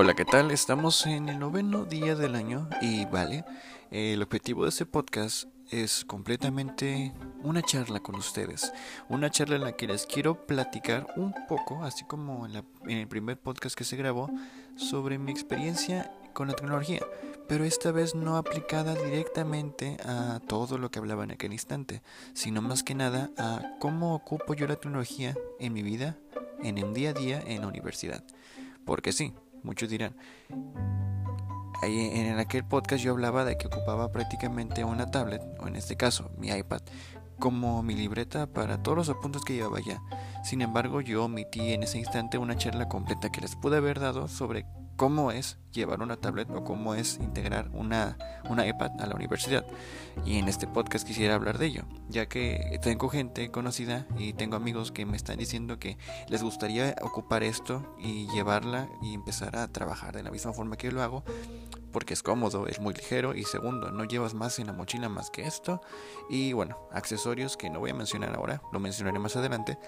Hola, ¿qué tal? Estamos en el noveno día del año y vale, el objetivo de este podcast es completamente una charla con ustedes, una charla en la que les quiero platicar un poco, así como en, el primer podcast que se grabó, sobre mi experiencia con la tecnología, pero esta vez no aplicada directamente a todo lo que hablaba en aquel instante, sino más que nada a cómo ocupo yo la tecnología en mi vida, en un día a día en la universidad. Porque sí, muchos dirán, en aquel podcast yo hablaba de que ocupaba prácticamente una tablet, o en este caso mi iPad, como mi libreta para todos los apuntes que llevaba ya. Sin embargo, yo omití en ese instante una charla completa que les pude haber dado sobre cómo es llevar una tablet o cómo es integrar una, una iPad a la universidad. Y en este podcast quisiera hablar de ello, ya que tengo gente conocida y tengo amigos que me están diciendo que les gustaría ocupar esto y llevarla y empezar a trabajar de la misma forma que yo lo hago, porque es cómodo, es muy ligero y segundo, no llevas más en la mochila más que esto. Y bueno, accesorios que no voy a mencionar ahora, lo mencionaré más adelante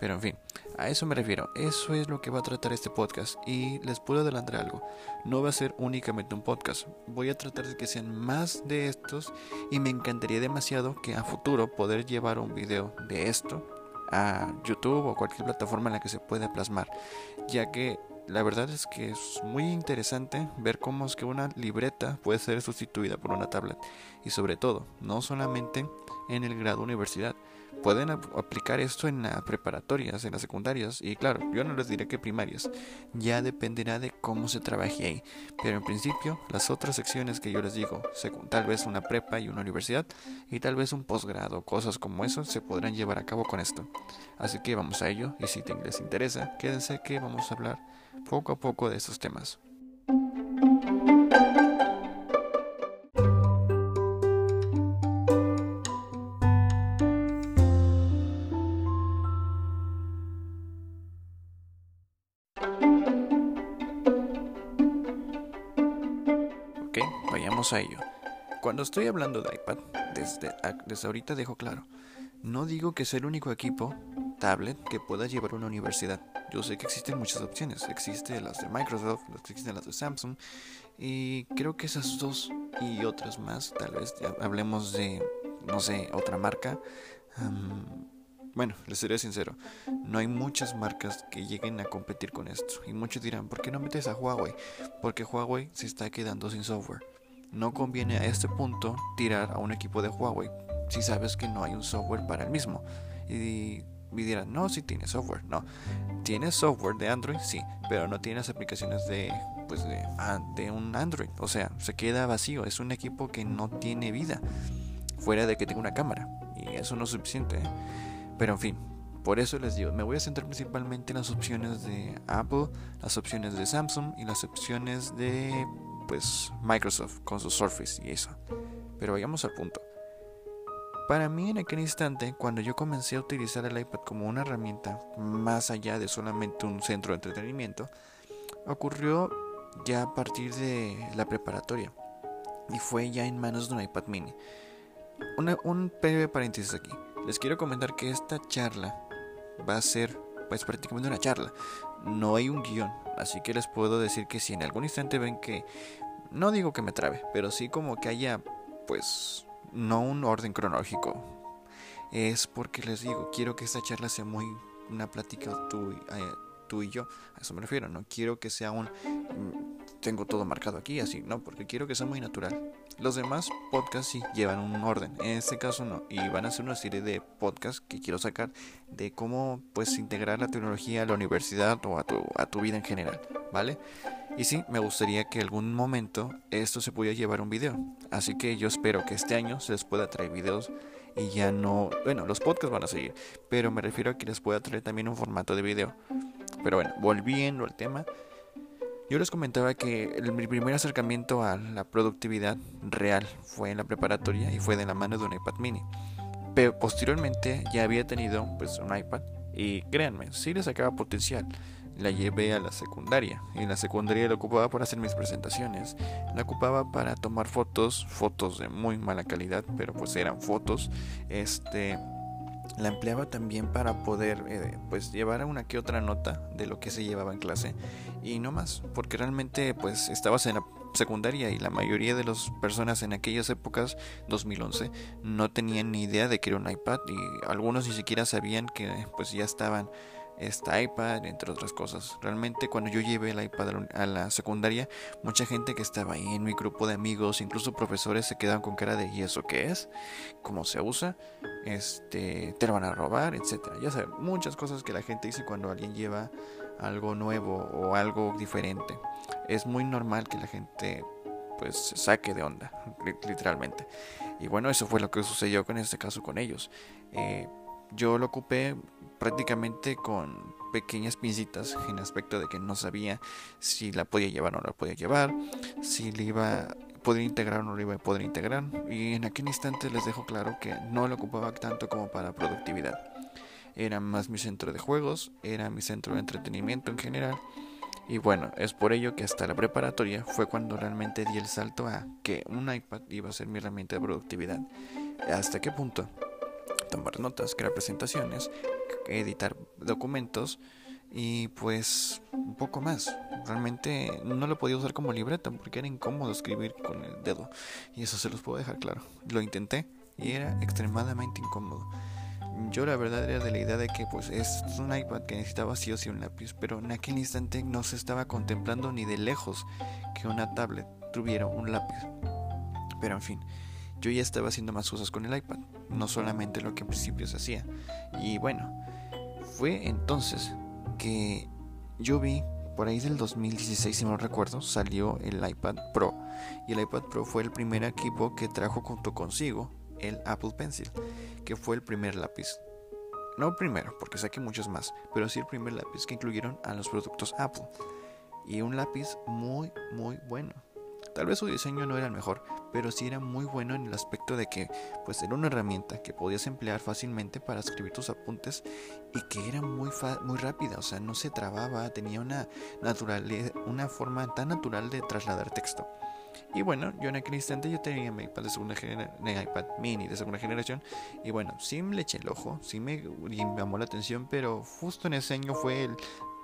pero en fin, a eso me refiero. Eso es lo que va a tratar este podcast. Y les puedo adelantar algo. No va a ser únicamente un podcast. Voy a tratar de que sean más de estos. Y me encantaría demasiado que a futuro poder llevar un video de esto a YouTube o cualquier plataforma en la que se pueda plasmar. Ya que la verdad es que es muy interesante ver cómo es que una libreta puede ser sustituida por una tablet. Y sobre todo, no solamente en el grado universidad pueden aplicar esto en las preparatorias, en las secundarias y claro, yo no les diré que primarias, ya dependerá de cómo se trabaje ahí, pero en principio las otras secciones que yo les digo, tal vez una prepa y una universidad y tal vez un posgrado, cosas como eso se podrán llevar a cabo con esto. Así que vamos a ello y si les interesa, quédense que vamos a hablar poco a poco de estos temas. A ello. Cuando estoy hablando de iPad, desde, ahorita dejo claro, no digo que sea el único equipo, tablet, que pueda llevar una universidad. Yo sé que existen muchas opciones. Existen las de Microsoft, existen las de Samsung. Y creo que esas dos y otras más, tal vez hablemos de, no sé, otra marca. Bueno, les seré sincero, no hay muchas marcas que lleguen a competir con esto. Y muchos dirán, ¿por qué no metes a Huawei? Porque Huawei se está quedando sin software. No conviene a este punto tirar a un equipo de Huawei si sabes que no hay un software para el mismo. Y, me dirán, no, si tiene software. No, tiene software de Android, sí, pero no tiene las aplicaciones de, pues de, ah, de un Android. O sea, se queda vacío. Es un equipo que no tiene vida. Fuera de que tenga una cámara. Y eso no es suficiente. ¿eh? Pero en fin, por eso les digo, me voy a centrar principalmente en las opciones de Apple, las opciones de Samsung y las opciones de pues Microsoft con su Surface y eso. Pero vayamos al punto. Para mí en aquel instante, cuando yo comencé a utilizar el iPad como una herramienta más allá de solamente un centro de entretenimiento, ocurrió ya a partir de la preparatoria y fue ya en manos de un iPad mini. un breve paréntesis aquí. Les quiero comentar que esta charla va a ser pues prácticamente una charla. No hay un guion, así que les puedo decir que si en algún instante ven que no digo que me trabe, pero sí como que haya pues no un orden cronológico. Es porque les digo, quiero que esta charla sea muy una plática tú, eh, tú y yo. A eso me refiero, no quiero que sea un tengo todo marcado aquí, así, no, porque quiero que sea muy natural. Los demás podcasts sí llevan un orden, en este caso no, y van a ser una serie de podcasts que quiero sacar de cómo pues integrar la tecnología a la universidad o a tu, a tu vida en general, ¿vale? Y sí, me gustaría que algún momento esto se pudiera llevar un video, así que yo espero que este año se les pueda traer videos y ya no, bueno, los podcasts van a seguir, pero me refiero a que les pueda traer también un formato de video. Pero bueno, volviendo al tema, yo les comentaba que mi primer acercamiento a la productividad real fue en la preparatoria y fue de la mano de un iPad mini. Pero posteriormente ya había tenido pues un iPad y créanme, sí le sacaba potencial. La llevé a la secundaria y la secundaria la ocupaba para hacer mis presentaciones. La ocupaba para tomar fotos, fotos de muy mala calidad, pero pues eran fotos. Este la empleaba también para poder eh, pues llevar una que otra nota de lo que se llevaba en clase. Y no más porque realmente pues estabas en la secundaria y la mayoría de las personas en aquellas épocas 2011 no tenían ni idea de que era un iPad y algunos ni siquiera sabían que pues ya estaban esta iPad, entre otras cosas. Realmente cuando yo llevé el iPad a la secundaria, mucha gente que estaba ahí en mi grupo de amigos, incluso profesores, se quedaban con cara de ¿y eso qué es? ¿Cómo se usa? Este, te lo van a robar, etcétera. Ya sabes, muchas cosas que la gente dice cuando alguien lleva algo nuevo o algo diferente. Es muy normal que la gente pues se saque de onda, literalmente. Y bueno, eso fue lo que sucedió con este caso con ellos. Eh, yo lo ocupé prácticamente con pequeñas pincitas en aspecto de que no sabía si la podía llevar o no la podía llevar, si le iba a poder integrar o no lo iba a poder integrar. Y en aquel instante les dejo claro que no lo ocupaba tanto como para productividad. Era más mi centro de juegos, era mi centro de entretenimiento en general. Y bueno, es por ello que hasta la preparatoria fue cuando realmente di el salto a que un iPad iba a ser mi herramienta de productividad. ¿Hasta qué punto? Tomar notas, crear presentaciones, editar documentos y pues un poco más. Realmente no lo podía usar como libreta porque era incómodo escribir con el dedo y eso se los puedo dejar claro. Lo intenté y era extremadamente incómodo. Yo la verdad era de la idea de que pues es un iPad que necesitaba sí o sí un lápiz, pero en aquel instante no se estaba contemplando ni de lejos que una tablet tuviera un lápiz. Pero en fin, yo ya estaba haciendo más cosas con el iPad, no solamente lo que en principio se hacía. Y bueno, fue entonces que yo vi, por ahí del 2016 si no recuerdo, salió el iPad Pro. Y el iPad Pro fue el primer equipo que trajo junto consigo el Apple Pencil, que fue el primer lápiz. No primero, porque saqué muchos más, pero sí el primer lápiz que incluyeron a los productos Apple. Y un lápiz muy, muy bueno. Tal vez su diseño no era el mejor, pero sí era muy bueno en el aspecto de que pues era una herramienta que podías emplear fácilmente para escribir tus apuntes y que era muy muy rápida, o sea, no se trababa, tenía una una forma tan natural de trasladar texto. Y bueno, yo en aquel instante yo tenía mi iPad de segunda generación, iPad mini de segunda generación. Y bueno, sí me le eché el ojo, sí me llamó la atención, pero justo en ese año fue el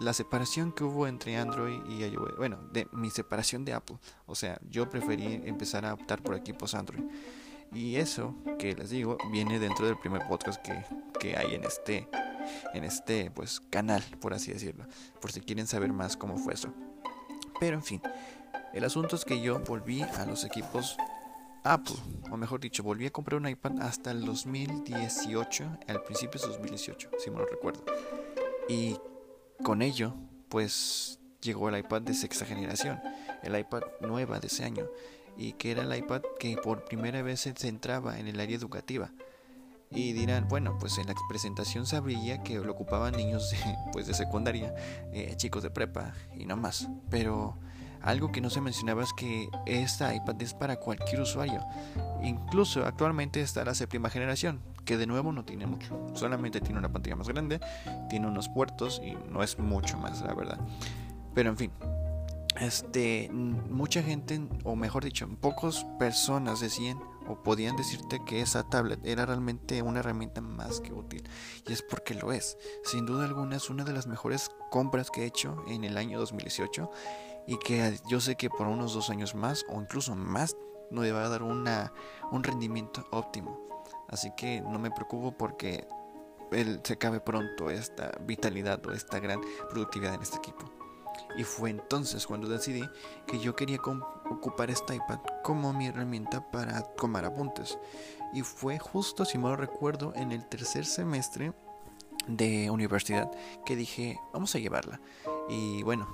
la separación que hubo entre Android y iOS, bueno, de mi separación de Apple. O sea, yo preferí empezar a optar por equipos Android. Y eso que les digo viene dentro del primer podcast que, que hay en este en este pues canal, por así decirlo, por si quieren saber más cómo fue eso. Pero en fin, el asunto es que yo volví a los equipos Apple, o mejor dicho, volví a comprar un iPad hasta el 2018, al principio de 2018, si me lo recuerdo. Y con ello, pues llegó el iPad de sexta generación, el iPad nueva de ese año, y que era el iPad que por primera vez se centraba en el área educativa. Y dirán, bueno, pues en la presentación sabría que lo ocupaban niños de, pues de secundaria, eh, chicos de prepa y no más. Pero algo que no se mencionaba es que esta iPad es para cualquier usuario. Incluso actualmente está la séptima generación, que de nuevo no tiene mucho. Solamente tiene una pantalla más grande, tiene unos puertos y no es mucho más, la verdad. Pero en fin, este, mucha gente, o mejor dicho, pocas personas decían o podían decirte que esa tablet era realmente una herramienta más que útil. Y es porque lo es. Sin duda alguna es una de las mejores compras que he hecho en el año 2018 y que yo sé que por unos dos años más o incluso más no va a dar una, un rendimiento óptimo. Así que no me preocupo porque él se acabe pronto esta vitalidad o esta gran productividad en este equipo. Y fue entonces cuando decidí que yo quería ocupar este iPad como mi herramienta para tomar apuntes. Y fue justo, si mal recuerdo, en el tercer semestre de universidad que dije, vamos a llevarla. Y bueno,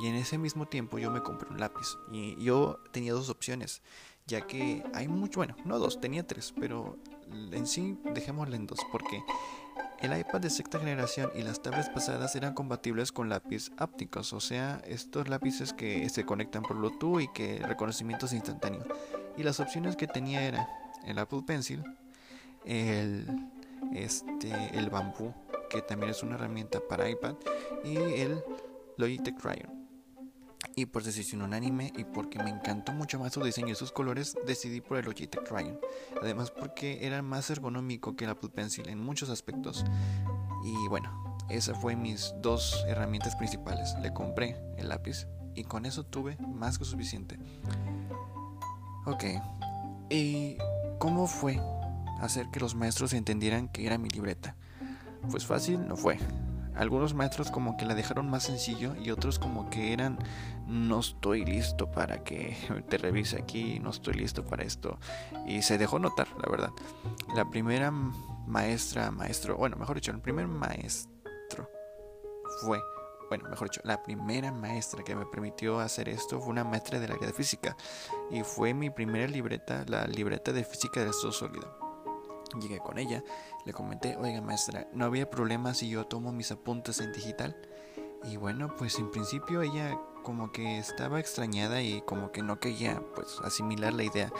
y en ese mismo tiempo yo me compré un lápiz. Y yo tenía dos opciones, ya que hay mucho, bueno, no dos, tenía tres, pero en sí dejémosle en dos, porque el iPad de sexta generación y las tablets pasadas eran compatibles con lápiz ápticos, o sea, estos lápices que se conectan por Bluetooth y que el reconocimiento es instantáneo. Y las opciones que tenía era el Apple Pencil, el, este, el Bamboo, que también es una herramienta para iPad, y el Logitech Crayon. Y por decisión unánime y porque me encantó mucho más su diseño y sus colores, decidí por el Logitech Ryan. Además porque era más ergonómico que el Apple Pencil en muchos aspectos. Y bueno, esas fueron mis dos herramientas principales. Le compré el lápiz y con eso tuve más que suficiente. Ok, ¿y cómo fue hacer que los maestros entendieran que era mi libreta? Pues fácil no fue. Algunos maestros como que la dejaron más sencillo y otros como que eran no estoy listo para que te revise aquí, no estoy listo para esto. Y se dejó notar, la verdad. La primera maestra, maestro, bueno, mejor dicho, el primer maestro fue, bueno, mejor dicho, la primera maestra que me permitió hacer esto fue una maestra del área de física. Y fue mi primera libreta, la libreta de física del estado sólido. Llegué con ella, le comenté, oiga maestra, ¿no había problema si yo tomo mis apuntes en digital? Y bueno, pues en principio ella como que estaba extrañada y como que no quería pues asimilar la idea.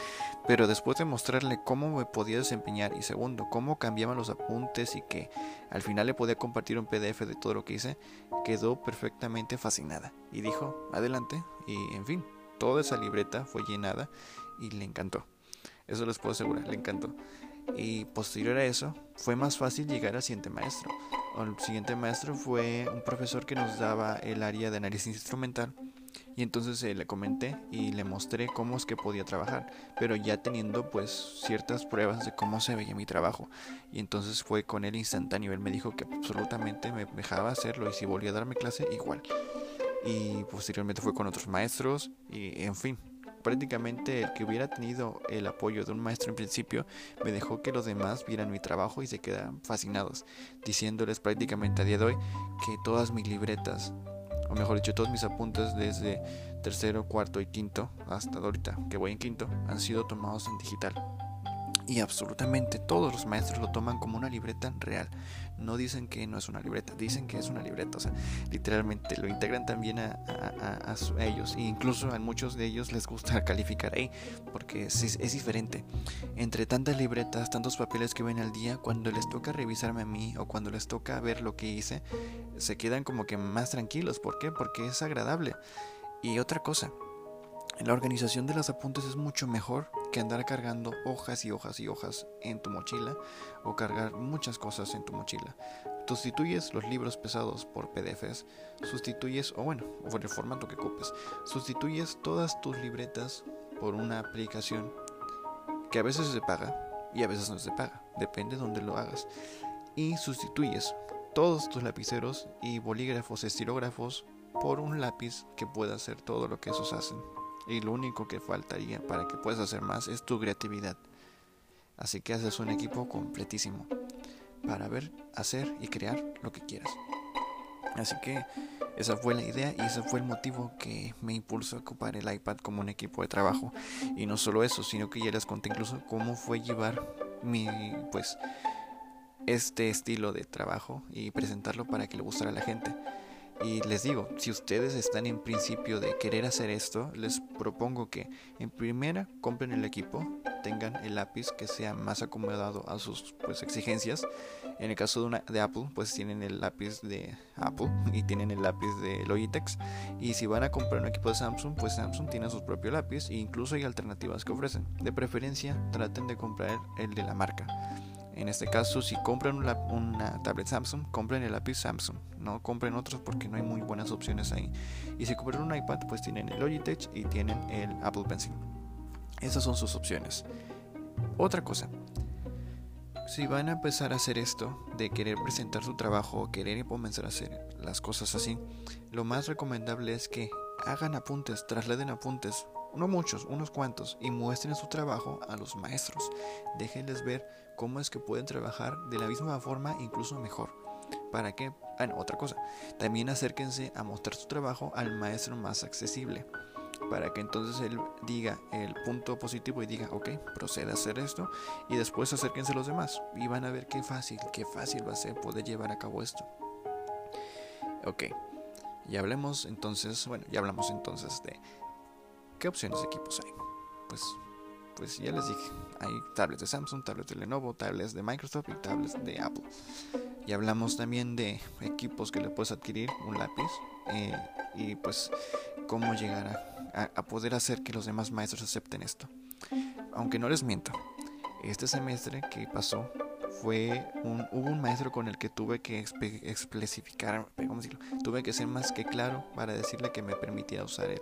Pero después de mostrarle cómo me podía desempeñar y segundo, cómo cambiaban los apuntes y que al final le podía compartir un PDF de todo lo que hice, quedó perfectamente fascinada. Y dijo, adelante. Y en fin, toda esa libreta fue llenada y le encantó. Eso les puedo asegurar, le encantó. Y posterior a eso, fue más fácil llegar al siguiente maestro. El siguiente maestro fue un profesor que nos daba el área de análisis instrumental. Y entonces eh, le comenté y le mostré cómo es que podía trabajar, pero ya teniendo pues ciertas pruebas de cómo se veía mi trabajo. Y entonces fue con él instantáneo. Él me dijo que absolutamente me dejaba hacerlo y si volvía a darme clase, igual. Y posteriormente fue con otros maestros y en fin, prácticamente el que hubiera tenido el apoyo de un maestro en principio me dejó que los demás vieran mi trabajo y se quedaran fascinados, diciéndoles prácticamente a día de hoy que todas mis libretas, o mejor dicho, todos mis apuntes desde tercero, cuarto y quinto hasta ahorita que voy en quinto han sido tomados en digital. Y absolutamente todos los maestros lo toman como una libreta real. No dicen que no es una libreta, dicen que es una libreta. O sea, literalmente lo integran también a, ellos. E incluso a muchos de ellos les gusta calificar ahí, porque es, es, diferente. Entre tantas libretas, tantos papeles que ven al día, cuando les toca revisarme a mí o cuando les toca ver lo que hice, se quedan como que más tranquilos. ¿Por qué? Porque es agradable. Y otra cosa, la organización de los apuntes es mucho mejor que andar cargando hojas y hojas y hojas en tu mochila o cargar muchas cosas en tu mochila. Sustituyes los libros pesados por PDFs, sustituyes, o bueno, por el formato que ocupes, sustituyes todas tus libretas por una aplicación que a veces se paga y a veces no se paga, depende de dónde lo hagas. Y sustituyes todos tus lapiceros y bolígrafos, estilógrafos por un lápiz que pueda hacer todo lo que esos hacen y lo único que faltaría para que puedas hacer más es tu creatividad. Así que haces un equipo completísimo para ver, hacer y crear lo que quieras. Así que esa fue la idea y ese fue el motivo que me impulsó a ocupar el iPad como un equipo de trabajo. Y no solo eso, sino que ya les conté incluso cómo fue llevar mi, pues, este estilo de trabajo y presentarlo para que le gustara a la gente. Y les digo, si ustedes están en principio de querer hacer esto, les propongo que en primera compren el equipo, tengan el lápiz que sea más acomodado a sus pues, exigencias. En el caso de, una, de Apple, pues tienen el lápiz de Apple y tienen el lápiz de Logitech. Y si van a comprar un equipo de Samsung, pues Samsung tiene su propio lápiz e incluso hay alternativas que ofrecen. De preferencia, traten de comprar el de la marca. En este caso, si compran una, tablet Samsung, compren el lápiz Samsung. No compren otros porque no hay muy buenas opciones ahí. Y si compran un iPad, pues tienen el Logitech y tienen el Apple Pencil. Esas son sus opciones. Otra cosa. Si van a empezar a hacer esto, de querer presentar su trabajo o querer comenzar a hacer las cosas así, lo más recomendable es que hagan apuntes, trasladen apuntes, no muchos, unos cuantos, y muestren su trabajo a los maestros. Déjenles ver cómo es que pueden trabajar de la misma forma, incluso mejor. ¿Para que Ah, otra cosa. También acérquense a mostrar su trabajo al maestro más accesible. Para que entonces él diga el punto positivo y diga, ok, procede a hacer esto. Y después acérquense a los demás. Y van a ver qué fácil, qué fácil va a ser poder llevar a cabo esto. Ok. Y hablemos entonces, bueno, ya hablamos entonces de qué opciones de equipos hay. Pues pues ya les dije, hay tablets de Samsung, tablets de Lenovo, tablets de Microsoft y tablets de Apple. Y hablamos también de equipos que le puedes adquirir, un lápiz, eh, y pues cómo llegar a, a, poder hacer que los demás maestros acepten esto. Aunque no les miento, este semestre que pasó fue un, hubo un maestro con el que tuve que especificar, ¿cómo decirlo? Tuve que ser más que claro para decirle que me permitía usar el,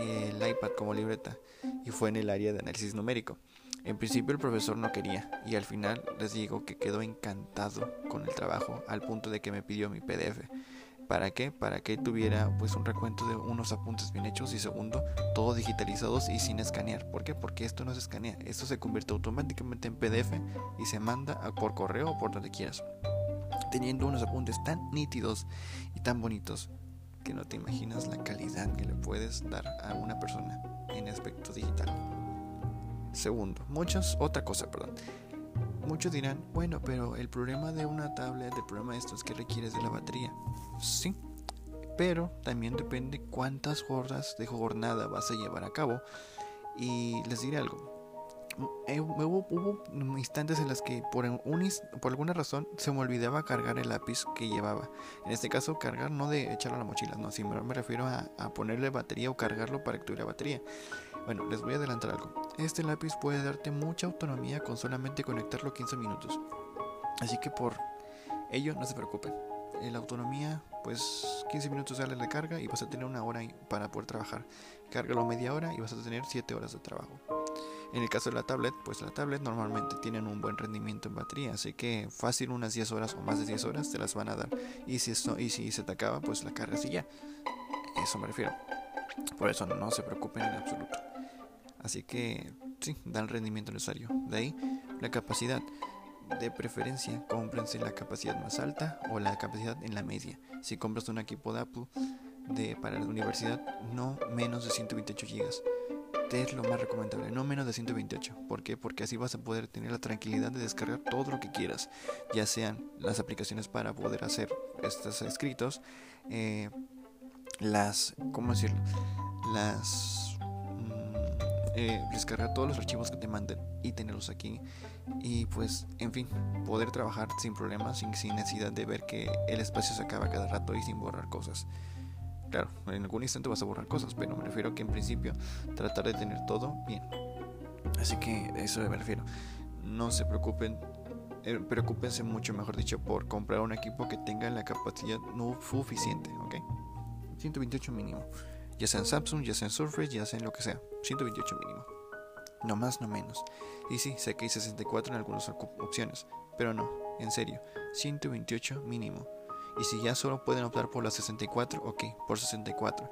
el iPad como libreta y fue en el área de análisis numérico. En principio el profesor no quería y al final les digo que quedó encantado con el trabajo al punto de que me pidió mi PDF. ¿Para qué? Para que tuviera pues un recuento de unos apuntes bien hechos y segundo, todo digitalizados y sin escanear. ¿Por qué? Porque esto no se escanea, esto se convierte automáticamente en PDF y se manda por correo o por donde quieras. Teniendo unos apuntes tan nítidos y tan bonitos que no te imaginas la calidad que le puedes dar a una persona en aspecto digital. Segundo, muchos, otra cosa, perdón. Muchos dirán, bueno, pero el problema de una tablet, el problema de esto es que requieres de la batería. Sí, pero también depende cuántas horas de jornada vas a llevar a cabo. Y les diré algo. Eh, hubo, instantes en las que por, un, por alguna razón se me olvidaba cargar el lápiz que llevaba. En este caso, cargar no de echarlo a la mochila, no, sino me refiero a, a ponerle batería o cargarlo para que tuviera batería. Bueno, les voy a adelantar algo. Este lápiz puede darte mucha autonomía con solamente conectarlo 15 minutos. Así que por ello no se preocupen. La autonomía, pues 15 minutos sale la carga y vas a tener una hora para poder trabajar. Cárgalo media hora y vas a tener 7 horas de trabajo. En el caso de la tablet, pues la tablet normalmente tienen un buen rendimiento en batería, así que fácil unas 10 horas o más de 10 horas te las van a dar. Y si, esto, y si se te acaba, pues la cargas y ya. Eso me refiero. Por eso no se preocupen en absoluto. Así que sí, da el rendimiento necesario. De ahí la capacidad. De preferencia, cómprense la capacidad más alta o la capacidad en la media. Si compras un equipo de Apple de, para la universidad, no menos de 128 GB. es lo más recomendable, no menos de 128. ¿Por qué? Porque así vas a poder tener la tranquilidad de descargar todo lo que quieras, ya sean las aplicaciones para poder hacer estos escritos, eh, las, ¿cómo decirlo? Las eh, descargar todos los archivos que te manden y tenerlos aquí. Y pues, en fin, poder trabajar sin problemas, sin, necesidad de ver que el espacio se acaba cada rato y sin borrar cosas. Claro, en algún instante vas a borrar cosas, pero me refiero que en principio tratar de tener todo bien. Así que eso me refiero. No se preocupen, eh, mucho, mejor dicho, por comprar un equipo que tenga la capacidad no suficiente, ¿ok? 128 mínimo ya sea en Samsung, ya sea en Surface, ya sea en lo que sea, 128 mínimo. No más, no menos. Y sí, sé que hay 64 en algunas opciones, pero no, en serio, 128 mínimo. Y si ya solo pueden optar por la 64, ok, por 64.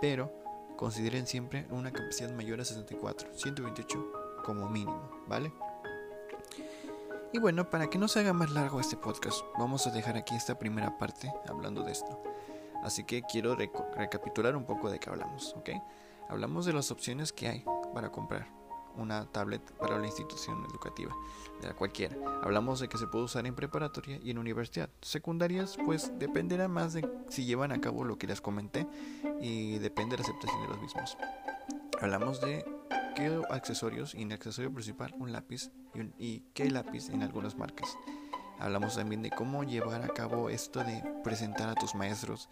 Pero consideren siempre una capacidad mayor a 64, 128 como mínimo, ¿vale? Y bueno, para que no se haga más largo este podcast, vamos a dejar aquí esta primera parte hablando de esto. Así que quiero recapitular un poco de qué hablamos, ¿ok? Hablamos de las opciones que hay para comprar una tablet para la institución educativa, de la cualquiera. Hablamos de que se puede usar en preparatoria y en universidad. Secundarias, pues dependerá más de si llevan a cabo lo que les comenté y depende de la aceptación de los mismos. Hablamos de qué accesorios y en accesorio principal un lápiz y, y qué lápiz en algunas marcas. Hablamos también de cómo llevar a cabo esto de presentar a tus maestros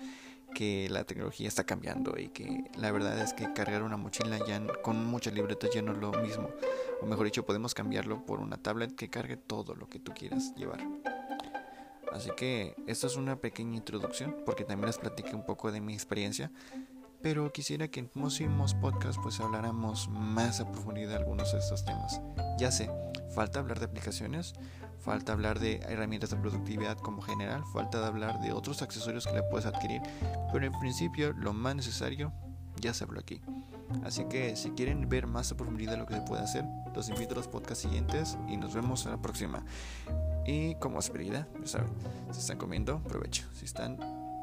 que la tecnología está cambiando y que la verdad es que cargar una mochila ya con muchas libretas ya no es lo mismo. O mejor dicho, podemos cambiarlo por una tablet que cargue todo lo que tú quieras llevar. Así que esto es una pequeña introducción porque también les platiqué un poco de mi experiencia. Pero quisiera que en próximos podcasts pues habláramos más a profundidad de algunos de estos temas. Ya sé, falta hablar de aplicaciones, falta hablar de herramientas de productividad como general, falta de hablar de otros accesorios que le puedes adquirir, pero en principio lo más necesario ya se habló aquí. Así que si quieren ver más a profundidad lo que se puede hacer, los invito a los podcasts siguientes y nos vemos en la próxima. Y como esperida, ya saben, si están comiendo, provecho. Si están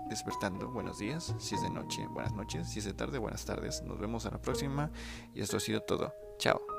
despertando, buenos días. Si es de noche, buenas noches. Si es de tarde, buenas tardes. Nos vemos en la próxima. Y esto ha sido todo. Chao.